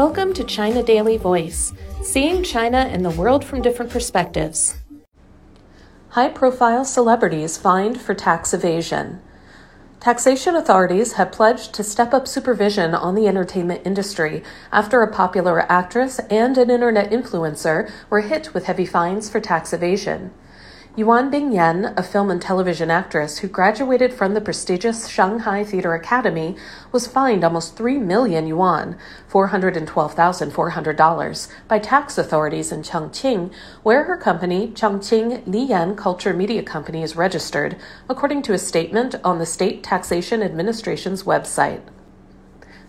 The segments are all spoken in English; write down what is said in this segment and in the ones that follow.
Welcome to China Daily Voice, seeing China and the world from different perspectives. High profile celebrities fined for tax evasion. Taxation authorities have pledged to step up supervision on the entertainment industry after a popular actress and an internet influencer were hit with heavy fines for tax evasion. Yuan Bingyan, a film and television actress who graduated from the prestigious Shanghai Theater Academy, was fined almost 3 million yuan, $412,400, by tax authorities in Chongqing, where her company, Chongqing Liyan Culture Media Company, is registered, according to a statement on the State Taxation Administration's website.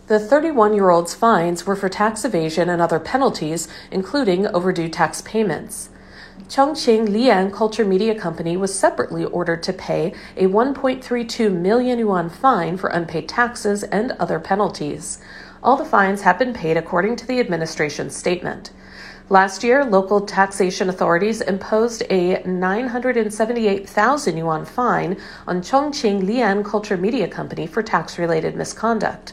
The 31 year old's fines were for tax evasion and other penalties, including overdue tax payments. Chongqing Liyan Culture Media Company was separately ordered to pay a 1.32 million yuan fine for unpaid taxes and other penalties. All the fines have been paid according to the administration's statement. Last year, local taxation authorities imposed a 978,000 yuan fine on Chongqing Liyan Culture Media Company for tax related misconduct.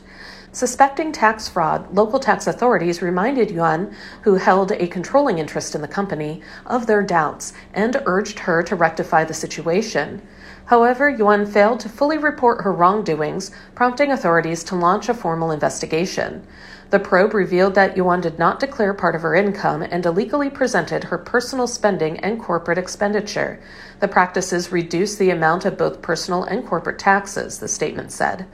Suspecting tax fraud, local tax authorities reminded Yuan, who held a controlling interest in the company, of their doubts and urged her to rectify the situation. However, Yuan failed to fully report her wrongdoings, prompting authorities to launch a formal investigation. The probe revealed that Yuan did not declare part of her income and illegally presented her personal spending and corporate expenditure. The practices reduce the amount of both personal and corporate taxes, the statement said.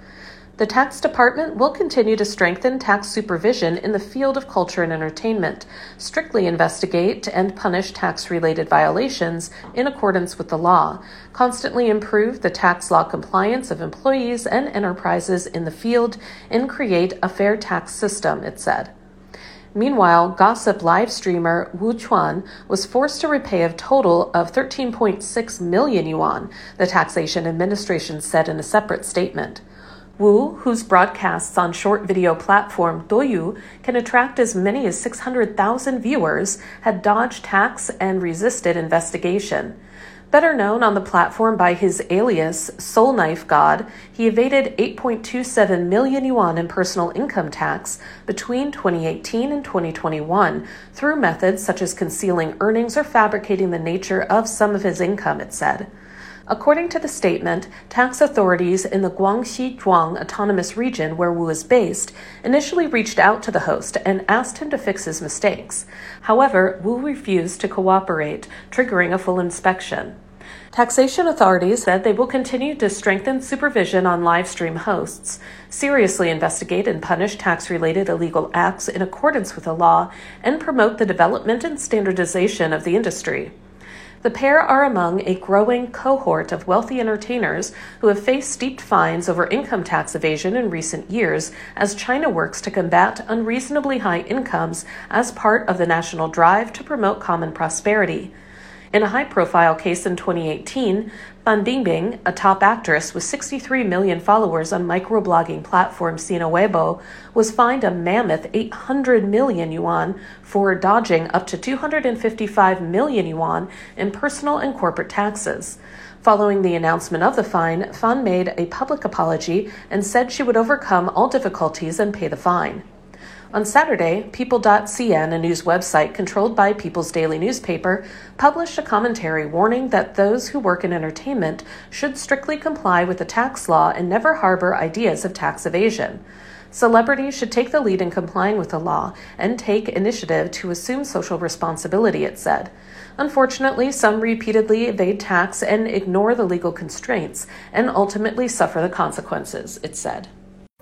The tax department will continue to strengthen tax supervision in the field of culture and entertainment, strictly investigate and punish tax related violations in accordance with the law, constantly improve the tax law compliance of employees and enterprises in the field, and create a fair tax system, it said. Meanwhile, gossip live streamer Wu Chuan was forced to repay a total of 13.6 million yuan, the taxation administration said in a separate statement. Wu, whose broadcasts on short video platform Douyin can attract as many as 600,000 viewers, had dodged tax and resisted investigation. Better known on the platform by his alias, Soul Knife God, he evaded 8.27 million yuan in personal income tax between 2018 and 2021 through methods such as concealing earnings or fabricating the nature of some of his income, it said. According to the statement, tax authorities in the Guangxi Zhuang Autonomous Region, where Wu is based, initially reached out to the host and asked him to fix his mistakes. However, Wu refused to cooperate, triggering a full inspection. Taxation authorities said they will continue to strengthen supervision on live stream hosts, seriously investigate and punish tax related illegal acts in accordance with the law, and promote the development and standardization of the industry. The pair are among a growing cohort of wealthy entertainers who have faced steep fines over income tax evasion in recent years as China works to combat unreasonably high incomes as part of the national drive to promote common prosperity. In a high profile case in 2018, Fan Bingbing, a top actress with 63 million followers on microblogging platform Sina Weibo, was fined a mammoth 800 million yuan for dodging up to 255 million yuan in personal and corporate taxes. Following the announcement of the fine, Fan made a public apology and said she would overcome all difficulties and pay the fine. On Saturday, People.cn, a news website controlled by People's Daily newspaper, published a commentary warning that those who work in entertainment should strictly comply with the tax law and never harbor ideas of tax evasion. Celebrities should take the lead in complying with the law and take initiative to assume social responsibility, it said. Unfortunately, some repeatedly evade tax and ignore the legal constraints and ultimately suffer the consequences, it said.